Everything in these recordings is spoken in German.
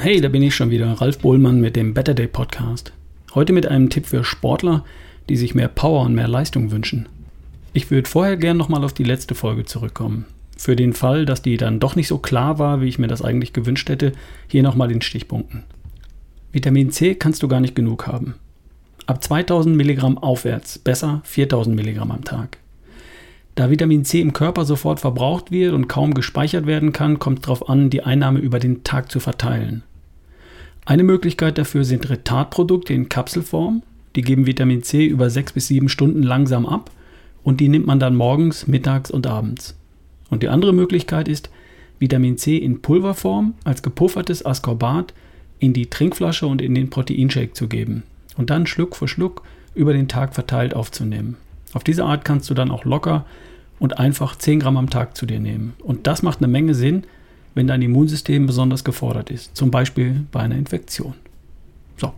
Hey, da bin ich schon wieder, Ralf Bohlmann mit dem Better Day Podcast. Heute mit einem Tipp für Sportler, die sich mehr Power und mehr Leistung wünschen. Ich würde vorher gern nochmal auf die letzte Folge zurückkommen. Für den Fall, dass die dann doch nicht so klar war, wie ich mir das eigentlich gewünscht hätte, hier nochmal in Stichpunkten. Vitamin C kannst du gar nicht genug haben. Ab 2000 Milligramm aufwärts, besser 4000 Milligramm am Tag. Da Vitamin C im Körper sofort verbraucht wird und kaum gespeichert werden kann, kommt es darauf an, die Einnahme über den Tag zu verteilen. Eine Möglichkeit dafür sind Retardprodukte in Kapselform. Die geben Vitamin C über 6 bis 7 Stunden langsam ab und die nimmt man dann morgens, mittags und abends. Und die andere Möglichkeit ist, Vitamin C in Pulverform als gepuffertes Ascorbat in die Trinkflasche und in den Proteinshake zu geben und dann Schluck für Schluck über den Tag verteilt aufzunehmen. Auf diese Art kannst du dann auch locker und einfach 10 Gramm am Tag zu dir nehmen. Und das macht eine Menge Sinn, wenn dein Immunsystem besonders gefordert ist, zum Beispiel bei einer Infektion. So,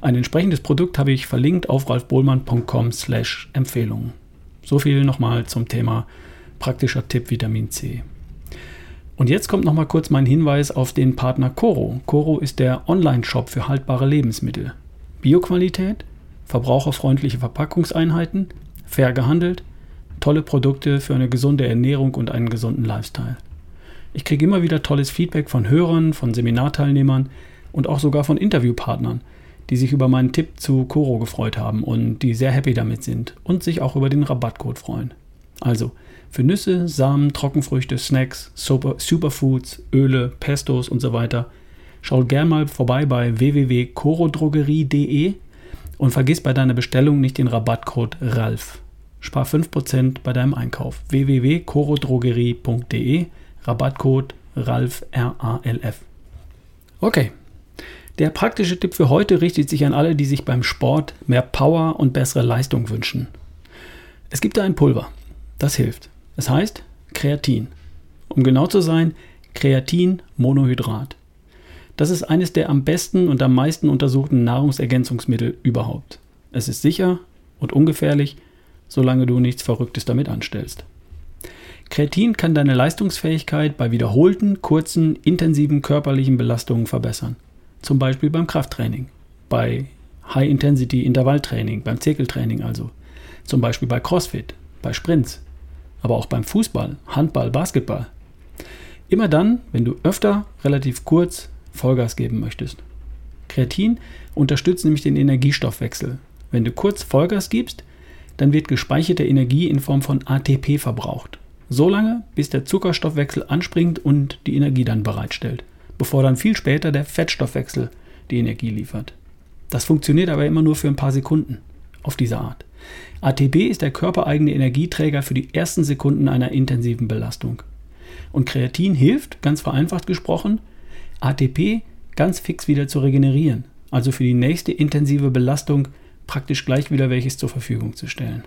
ein entsprechendes Produkt habe ich verlinkt auf ralfbohlmann.com slash Empfehlungen. So viel nochmal zum Thema praktischer Tipp Vitamin C. Und jetzt kommt nochmal kurz mein Hinweis auf den Partner Coro. Coro ist der Online-Shop für haltbare Lebensmittel. Bioqualität, verbraucherfreundliche Verpackungseinheiten, fair gehandelt, tolle Produkte für eine gesunde Ernährung und einen gesunden Lifestyle. Ich kriege immer wieder tolles Feedback von Hörern, von Seminarteilnehmern und auch sogar von Interviewpartnern, die sich über meinen Tipp zu Coro gefreut haben und die sehr happy damit sind und sich auch über den Rabattcode freuen. Also für Nüsse, Samen, Trockenfrüchte, Snacks, Super, Superfoods, Öle, Pestos und so weiter schaut gern mal vorbei bei www.corodrogerie.de und vergiss bei deiner Bestellung nicht den Rabattcode RALF. Spar 5% bei deinem Einkauf. www.corodrogerie.de Rabattcode RALF R-A-L-F. Okay. Der praktische Tipp für heute richtet sich an alle, die sich beim Sport mehr Power und bessere Leistung wünschen. Es gibt da ein Pulver. Das hilft. Es heißt Kreatin. Um genau zu sein, Kreatinmonohydrat. Das ist eines der am besten und am meisten untersuchten Nahrungsergänzungsmittel überhaupt. Es ist sicher und ungefährlich, solange du nichts Verrücktes damit anstellst. Kreatin kann deine Leistungsfähigkeit bei wiederholten, kurzen, intensiven körperlichen Belastungen verbessern. Zum Beispiel beim Krafttraining, bei High-Intensity-Intervalltraining, beim Zirkeltraining also. Zum Beispiel bei CrossFit, bei Sprints, aber auch beim Fußball, Handball, Basketball. Immer dann, wenn du öfter relativ kurz Vollgas geben möchtest. Kreatin unterstützt nämlich den Energiestoffwechsel. Wenn du kurz Vollgas gibst, dann wird gespeicherte Energie in Form von ATP verbraucht. So lange, bis der Zuckerstoffwechsel anspringt und die Energie dann bereitstellt, bevor dann viel später der Fettstoffwechsel die Energie liefert. Das funktioniert aber immer nur für ein paar Sekunden auf diese Art. ATP ist der körpereigene Energieträger für die ersten Sekunden einer intensiven Belastung. Und Kreatin hilft, ganz vereinfacht gesprochen, ATP ganz fix wieder zu regenerieren, also für die nächste intensive Belastung praktisch gleich wieder welches zur Verfügung zu stellen.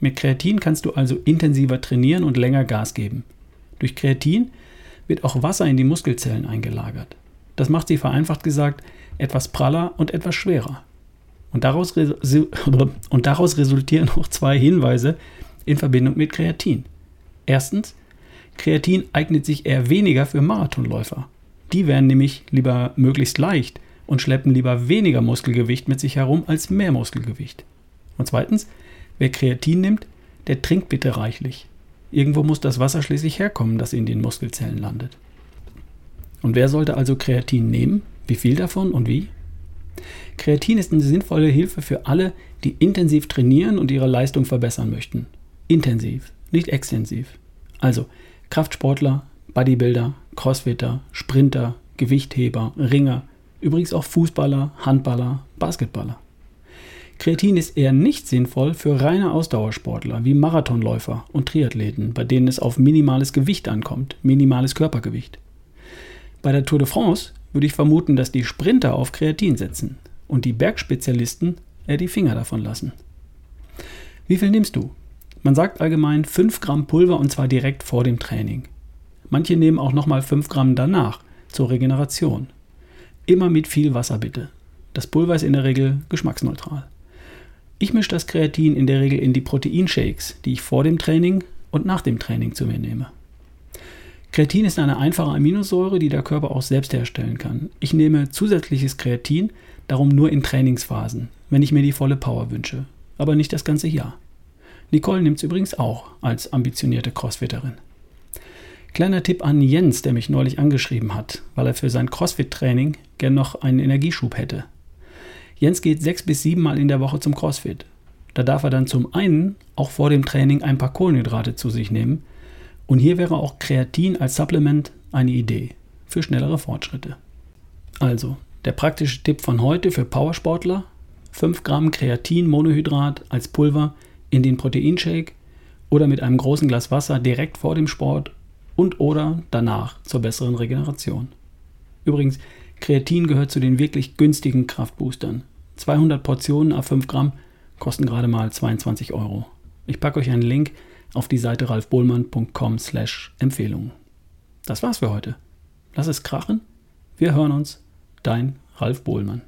Mit Kreatin kannst du also intensiver trainieren und länger Gas geben. Durch Kreatin wird auch Wasser in die Muskelzellen eingelagert. Das macht sie vereinfacht gesagt etwas praller und etwas schwerer. Und daraus, und daraus resultieren auch zwei Hinweise in Verbindung mit Kreatin. Erstens, Kreatin eignet sich eher weniger für Marathonläufer. Die werden nämlich lieber möglichst leicht und schleppen lieber weniger Muskelgewicht mit sich herum als mehr Muskelgewicht. Und zweitens, wer Kreatin nimmt, der trinkt bitte reichlich. Irgendwo muss das Wasser schließlich herkommen, das in den Muskelzellen landet. Und wer sollte also Kreatin nehmen? Wie viel davon und wie? Kreatin ist eine sinnvolle Hilfe für alle, die intensiv trainieren und ihre Leistung verbessern möchten. Intensiv, nicht extensiv. Also Kraftsportler, Bodybuilder, Crossfitter, Sprinter, Gewichtheber, Ringer, übrigens auch Fußballer, Handballer, Basketballer. Kreatin ist eher nicht sinnvoll für reine Ausdauersportler wie Marathonläufer und Triathleten, bei denen es auf minimales Gewicht ankommt, minimales Körpergewicht. Bei der Tour de France würde ich vermuten, dass die Sprinter auf Kreatin setzen und die Bergspezialisten eher die Finger davon lassen. Wie viel nimmst du? Man sagt allgemein 5 Gramm Pulver und zwar direkt vor dem Training. Manche nehmen auch nochmal 5 Gramm danach zur Regeneration. Immer mit viel Wasser bitte. Das Pulver ist in der Regel geschmacksneutral. Ich mische das Kreatin in der Regel in die Proteinshakes, die ich vor dem Training und nach dem Training zu mir nehme. Kreatin ist eine einfache Aminosäure, die der Körper auch selbst herstellen kann. Ich nehme zusätzliches Kreatin darum nur in Trainingsphasen, wenn ich mir die volle Power wünsche, aber nicht das ganze Jahr. Nicole nimmt es übrigens auch als ambitionierte Crossfitterin. Kleiner Tipp an Jens, der mich neulich angeschrieben hat, weil er für sein Crossfit-Training gern noch einen Energieschub hätte. Jens geht sechs bis sieben Mal in der Woche zum Crossfit. Da darf er dann zum einen auch vor dem Training ein paar Kohlenhydrate zu sich nehmen. Und hier wäre auch Kreatin als Supplement eine Idee für schnellere Fortschritte. Also, der praktische Tipp von heute für Powersportler: 5 Gramm Kreatin-Monohydrat als Pulver in den Proteinshake oder mit einem großen Glas Wasser direkt vor dem Sport und oder danach zur besseren Regeneration. Übrigens, Kreatin gehört zu den wirklich günstigen Kraftboostern. 200 Portionen a 5 Gramm kosten gerade mal 22 Euro. Ich packe euch einen Link auf die Seite ralfbohlmann.com slash Empfehlungen. Das war's für heute. Lass es krachen. Wir hören uns. Dein Ralf Bohlmann.